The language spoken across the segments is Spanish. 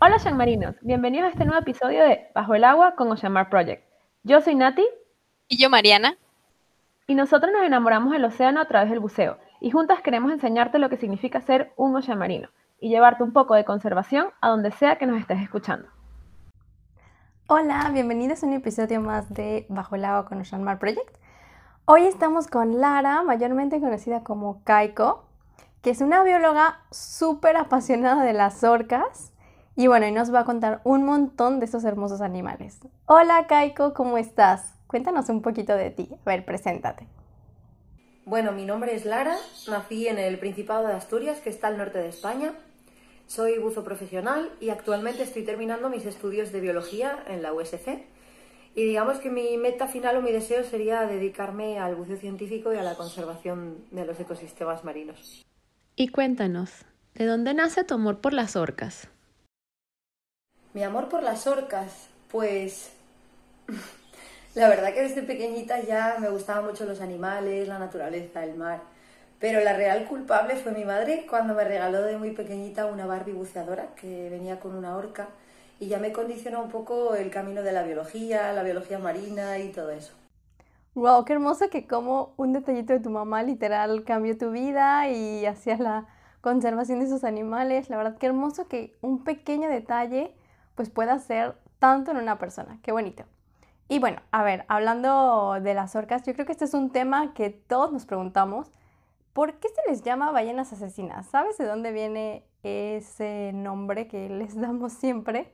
Hola Marinos, bienvenidos a este nuevo episodio de Bajo el Agua con Oceanmar Project. Yo soy Nati. Y yo Mariana. Y nosotros nos enamoramos del océano a través del buceo, y juntas queremos enseñarte lo que significa ser un ocean marino y llevarte un poco de conservación a donde sea que nos estés escuchando. Hola, bienvenidos a un episodio más de Bajo el Agua con Oceanmar Project. Hoy estamos con Lara, mayormente conocida como Kaiko, que es una bióloga súper apasionada de las orcas y bueno, y nos va a contar un montón de estos hermosos animales. Hola Kaiko, ¿cómo estás? Cuéntanos un poquito de ti. A ver, preséntate. Bueno, mi nombre es Lara, nací en el Principado de Asturias, que está al norte de España. Soy buzo profesional y actualmente estoy terminando mis estudios de biología en la USC. Y digamos que mi meta final o mi deseo sería dedicarme al buceo científico y a la conservación de los ecosistemas marinos. Y cuéntanos, ¿de dónde nace tu amor por las orcas? Mi amor por las orcas, pues la verdad que desde pequeñita ya me gustaban mucho los animales, la naturaleza, el mar. Pero la real culpable fue mi madre cuando me regaló de muy pequeñita una Barbie buceadora que venía con una orca y ya me condicionó un poco el camino de la biología, la biología marina y todo eso. Wow, qué hermoso que como un detallito de tu mamá literal cambió tu vida y hacías la conservación de esos animales. La verdad, qué hermoso que un pequeño detalle pues pueda ser tanto en una persona. Qué bonito. Y bueno, a ver, hablando de las orcas, yo creo que este es un tema que todos nos preguntamos. ¿Por qué se les llama ballenas asesinas? ¿Sabes de dónde viene ese nombre que les damos siempre?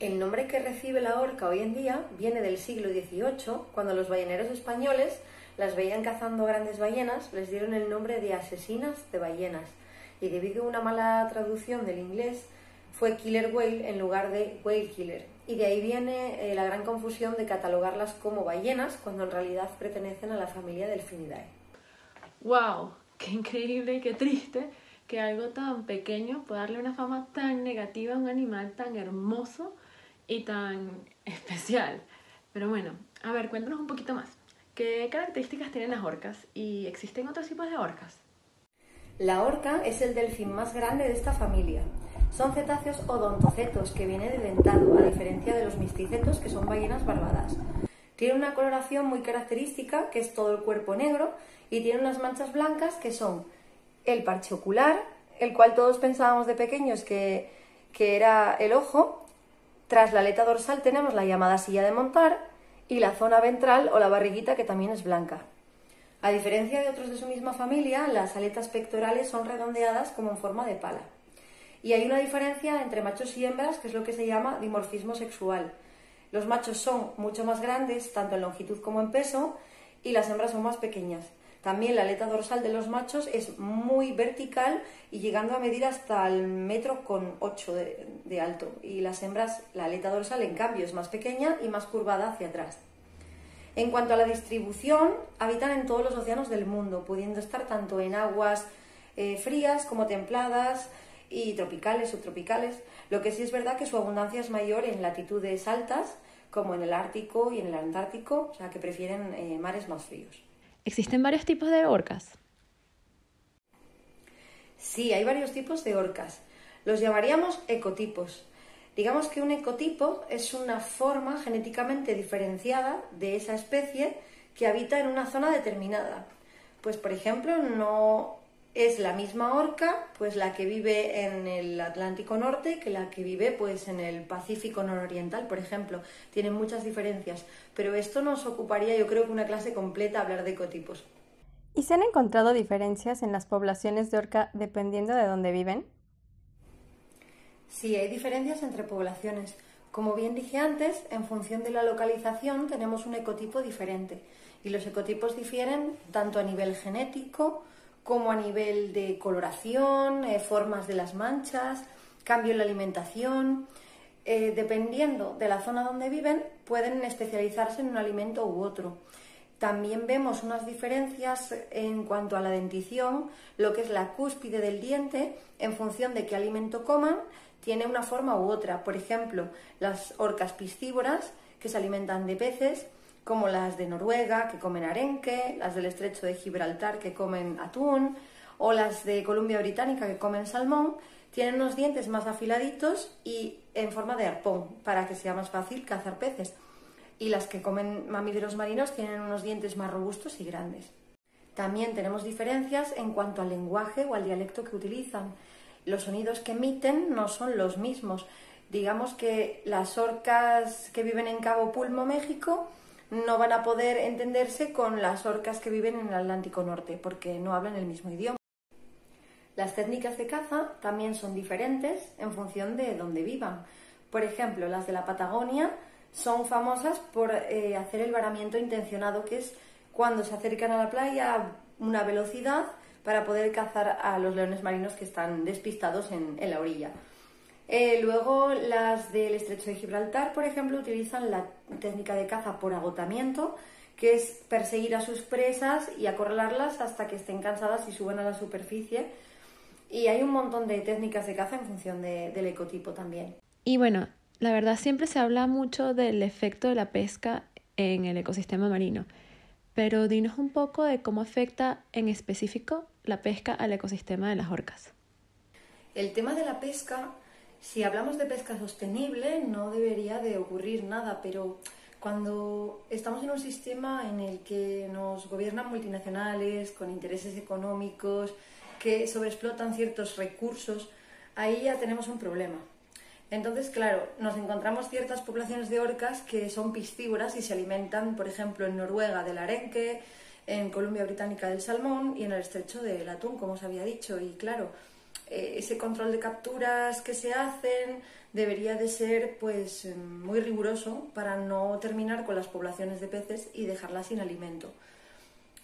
El nombre que recibe la orca hoy en día viene del siglo XVIII, cuando los balleneros españoles las veían cazando grandes ballenas, les dieron el nombre de asesinas de ballenas. Y debido a una mala traducción del inglés, fue Killer Whale en lugar de Whale Killer. Y de ahí viene eh, la gran confusión de catalogarlas como ballenas cuando en realidad pertenecen a la familia Delfinidae. ¡Wow! ¡Qué increíble y qué triste que algo tan pequeño pueda darle una fama tan negativa a un animal tan hermoso y tan especial! Pero bueno, a ver, cuéntanos un poquito más. ¿Qué características tienen las orcas y existen otros tipos de orcas? La orca es el delfín más grande de esta familia son cetáceos odontocetos, que viene de dentado, a diferencia de los misticetos, que son ballenas barbadas. Tiene una coloración muy característica, que es todo el cuerpo negro, y tiene unas manchas blancas que son el parche ocular, el cual todos pensábamos de pequeños que, que era el ojo. Tras la aleta dorsal tenemos la llamada silla de montar y la zona ventral o la barriguita que también es blanca. A diferencia de otros de su misma familia, las aletas pectorales son redondeadas como en forma de pala. Y hay una diferencia entre machos y hembras, que es lo que se llama dimorfismo sexual. Los machos son mucho más grandes, tanto en longitud como en peso, y las hembras son más pequeñas. También la aleta dorsal de los machos es muy vertical y llegando a medir hasta el metro con ocho de, alto. Y las hembras, la aleta dorsal en cambio es más pequeña y más curvada hacia atrás. En cuanto a la distribución, habitan en todos los océanos del mundo, pudiendo estar tanto en aguas eh, frías como templadas, y tropicales, subtropicales. Lo que sí es verdad que su abundancia es mayor en latitudes altas, como en el Ártico y en el Antártico, o sea que prefieren eh, mares más fríos. ¿Existen varios tipos de orcas? Sí, hay varios tipos de orcas. Los llamaríamos ecotipos. Digamos que un ecotipo es una forma genéticamente diferenciada de esa especie que habita en una zona determinada. Pues, por ejemplo, no es la misma orca, pues la que vive en el Atlántico Norte que la que vive pues en el Pacífico Nororiental, por ejemplo. Tienen muchas diferencias, pero esto nos ocuparía yo creo que una clase completa hablar de ecotipos. ¿Y se han encontrado diferencias en las poblaciones de orca dependiendo de dónde viven? Sí, hay diferencias entre poblaciones. Como bien dije antes, en función de la localización tenemos un ecotipo diferente y los ecotipos difieren tanto a nivel genético, como a nivel de coloración, eh, formas de las manchas, cambio en la alimentación. Eh, dependiendo de la zona donde viven, pueden especializarse en un alimento u otro. También vemos unas diferencias en cuanto a la dentición, lo que es la cúspide del diente, en función de qué alimento coman, tiene una forma u otra. Por ejemplo, las orcas piscívoras, que se alimentan de peces, como las de Noruega, que comen arenque, las del estrecho de Gibraltar, que comen atún, o las de Columbia Británica, que comen salmón, Tienen unos dientes más afiladitos y en forma de arpón para que sea más fácil cazar peces. Y las que comen mamíferos marinos tienen unos dientes más robustos y grandes. También tenemos diferencias en cuanto al lenguaje o al dialecto que utilizan. Los sonidos que emiten no son los mismos. Digamos que las orcas que viven en Cabo Pulmo, México, no van a poder entenderse con las orcas que viven en el Atlántico Norte, porque no hablan el mismo idioma. Las técnicas de caza también son diferentes en función de dónde vivan. Por ejemplo, las de la Patagonia son famosas por eh, hacer el varamiento intencionado, que es cuando se acercan a la playa a una velocidad para poder cazar a los leones marinos que están despistados en, la orilla. Eh, luego las del estrecho de Gibraltar, por ejemplo, utilizan la técnica de caza por agotamiento, que es perseguir a sus presas y acorralarlas hasta que estén cansadas y suban a la superficie. Y hay un montón de técnicas de caza en función del ecotipo también. Y bueno, la verdad siempre se habla mucho del efecto de la pesca en el ecosistema marino. Pero dinos un poco de cómo afecta en específico la pesca al ecosistema de las orcas. El tema de la pesca, si hablamos de pesca sostenible, no debería de ocurrir nada, pero cuando estamos en un sistema en el que nos gobiernan multinacionales con intereses económicos que sobreexplotan ciertos recursos, ahí ya tenemos un problema. Entonces, claro, nos encontramos ciertas poblaciones de orcas que son piscívoras y se alimentan, por ejemplo, en Noruega del arenque, en Columbia Británica del salmón y en el estrecho del atún, como os había dicho. Y claro, ese control de capturas que se hacen debería de ser pues muy riguroso para no terminar con las poblaciones de peces y dejarlas sin alimento.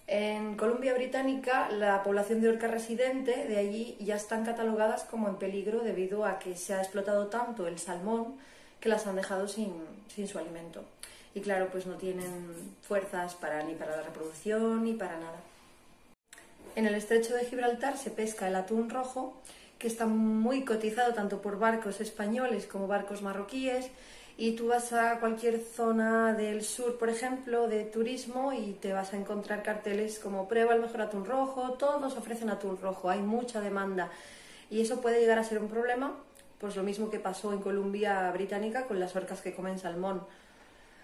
En Columbia Británica, la población de orca residente de allí ya están catalogadas como en peligro debido a que se ha explotado tanto el salmón que las han dejado sin, su alimento. Y claro, pues no tienen fuerzas para, ni para la reproducción ni para nada. En el estrecho de Gibraltar se pesca el atún rojo, que está muy cotizado tanto por barcos españoles como barcos marroquíes y tú vas a cualquier zona del sur, por ejemplo, de turismo y te vas a encontrar carteles como prueba el mejor atún rojo, todos ofrecen atún rojo, hay mucha demanda y eso puede llegar a ser un problema, pues lo mismo que pasó en Columbia Británica con las orcas que comen salmón.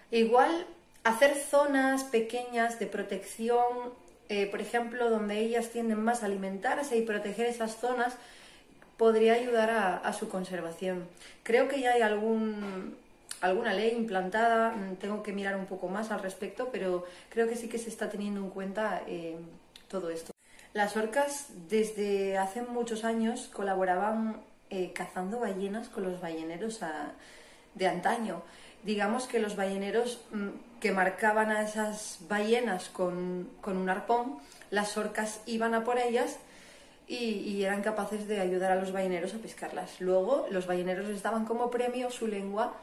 Igual hacer zonas pequeñas de protección, eh, por ejemplo, donde ellas tienden más a alimentarse y proteger esas zonas, podría ayudar a su conservación. Creo que ya hay algún alguna ley implantada, mm, tengo que mirar un poco más al respecto, pero creo que sí que se está teniendo en cuenta eh, todo esto. Las orcas desde hace muchos años colaboraban eh, cazando ballenas con los balleneros de antaño. Digamos que los balleneros mm, que marcaban a esas ballenas con, un arpón, las orcas iban a por ellas y, eran capaces de ayudar a los balleneros a pescarlas. Luego los balleneros les daban como premio su lengua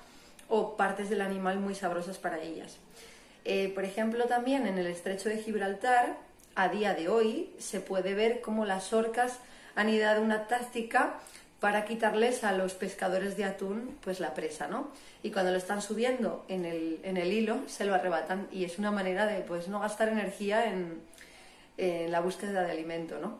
o partes del animal muy sabrosas para ellas. Eh, por ejemplo, también en el estrecho de Gibraltar, a día de hoy, se puede ver cómo las orcas han ideado una táctica para quitarles a los pescadores de atún pues la presa, ¿no? Y cuando lo están subiendo en el, en el hilo, se lo arrebatan y es una manera de pues no gastar energía en, en la búsqueda de alimento, ¿no?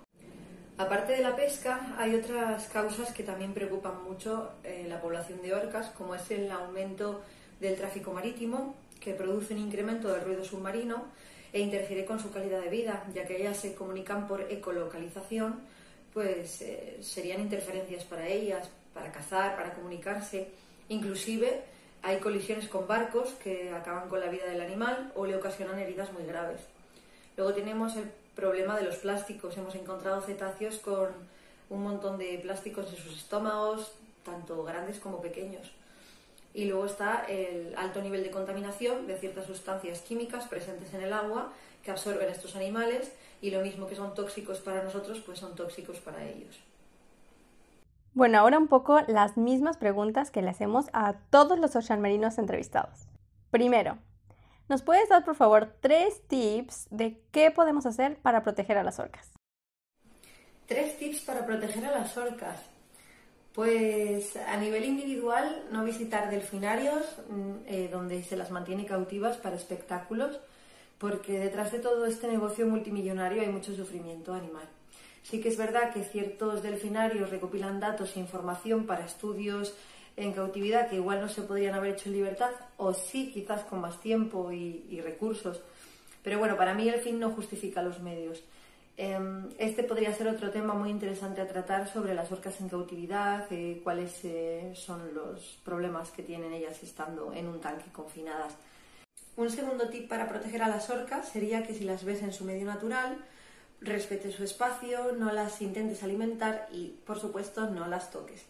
Aparte de la pesca, hay otras causas que también preocupan mucho eh, la población de orcas, como es el aumento del tráfico marítimo, que produce un incremento del ruido submarino e interfiere con su calidad de vida, ya que ellas se comunican por ecolocalización, pues eh, serían interferencias para ellas, para cazar, para comunicarse. Inclusive hay colisiones con barcos que acaban con la vida del animal o le ocasionan heridas muy graves. Luego tenemos el problema de los plásticos. Hemos encontrado cetáceos con un montón de plásticos en sus estómagos, tanto grandes como pequeños. Y luego está el alto nivel de contaminación de ciertas sustancias químicas presentes en el agua que absorben estos animales y lo mismo que son tóxicos para nosotros, pues son tóxicos para ellos. Bueno, ahora un poco las mismas preguntas que le hacemos a todos los ocean marinos entrevistados. Primero, ¿Nos puedes dar, por favor, tres tips de qué podemos hacer para proteger a las orcas? Tres tips para proteger a las orcas. Pues a nivel individual, no visitar delfinarios mm, eh, donde se las mantiene cautivas para espectáculos, porque detrás de todo este negocio multimillonario hay mucho sufrimiento animal. Sí que es verdad que ciertos delfinarios recopilan datos e información para estudios en cautividad que igual no se podrían haber hecho en libertad, o sí, quizás con más tiempo y, recursos. Pero bueno, para mí el fin no justifica los medios. Em, este podría ser otro tema muy interesante a tratar sobre las orcas en cautividad, eh, cuáles eh, son los problemas que tienen ellas estando en un tanque confinadas. Un segundo tip para proteger a las orcas sería que si las ves en su medio natural, respete su espacio, no las intentes alimentar y, por supuesto, no las toques.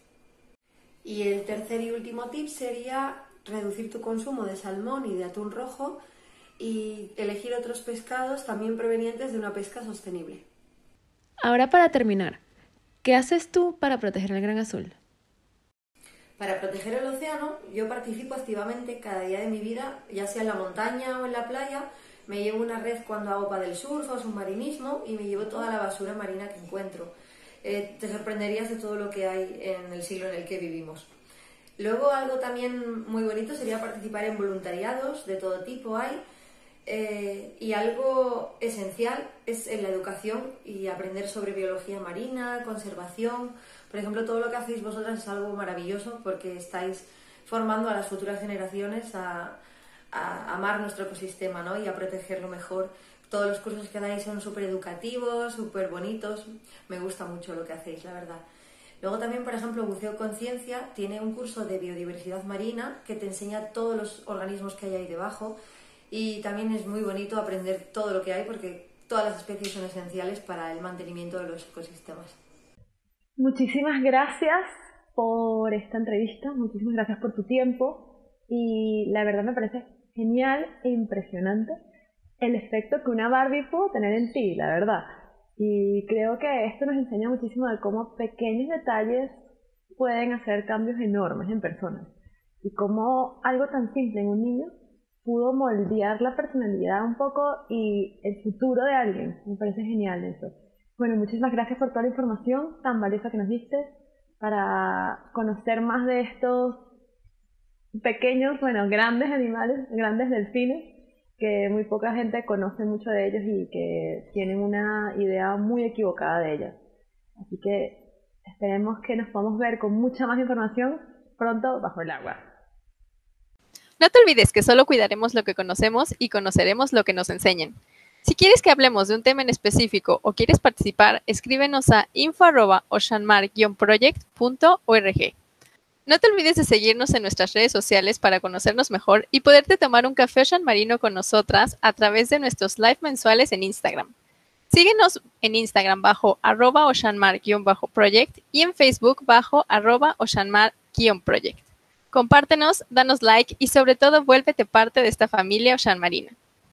Y el tercer y último tip sería reducir tu consumo de salmón y de atún rojo y elegir otros pescados también provenientes de una pesca sostenible. Ahora para terminar, ¿qué haces tú para proteger el gran azul? Para proteger el océano, yo participo activamente cada día de mi vida, ya sea en la montaña o en la playa. Me llevo una red cuando hago del surf o submarinismo y me llevo toda la basura marina que encuentro. Eh, te sorprenderías de todo lo que hay en el siglo en el que vivimos. Luego algo también muy bonito sería participar en voluntariados de todo tipo hay eh, y algo esencial es en la educación y aprender sobre biología marina, conservación. Por ejemplo, todo lo que hacéis vosotras es algo maravilloso porque estáis formando a las futuras generaciones a, amar nuestro ecosistema ¿no? y a protegerlo mejor todos los cursos que dais son súper educativos, súper bonitos. Me gusta mucho lo que hacéis, la verdad. Luego también, por ejemplo, Buceo Conciencia tiene un curso de biodiversidad marina que te enseña todos los organismos que hay ahí debajo y también es muy bonito aprender todo lo que hay porque todas las especies son esenciales para el mantenimiento de los ecosistemas. Muchísimas gracias por esta entrevista, muchísimas gracias por tu tiempo y la verdad me parece genial e impresionante el efecto que una Barbie pudo tener en ti, la verdad. Y creo que esto nos enseña muchísimo de cómo pequeños detalles pueden hacer cambios enormes en personas. Y cómo algo tan simple en un niño pudo moldear la personalidad un poco y el futuro de alguien. Me parece genial eso. Bueno, muchísimas gracias por toda la información tan valiosa que nos diste para conocer más de estos pequeños, bueno, grandes animales, grandes delfines que muy poca gente conoce mucho de ellos y que tienen una idea muy equivocada de ellos. Así que esperemos que nos podamos ver con mucha más información pronto bajo el agua. No te olvides que solo cuidaremos lo que conocemos y conoceremos lo que nos enseñen. Si quieres que hablemos de un tema en específico o quieres participar, escríbenos a info.oceanmar-project.org. No te olvides de seguirnos en nuestras redes sociales para conocernos mejor y poderte tomar un café Ocean Marino con nosotras a través de nuestros live mensuales en Instagram. Síguenos en Instagram bajo arroba oceanmar-project y en Facebook bajo arroba oceanmar-project. Compártenos, danos like y sobre todo vuélvete parte de esta familia Ocean Marina.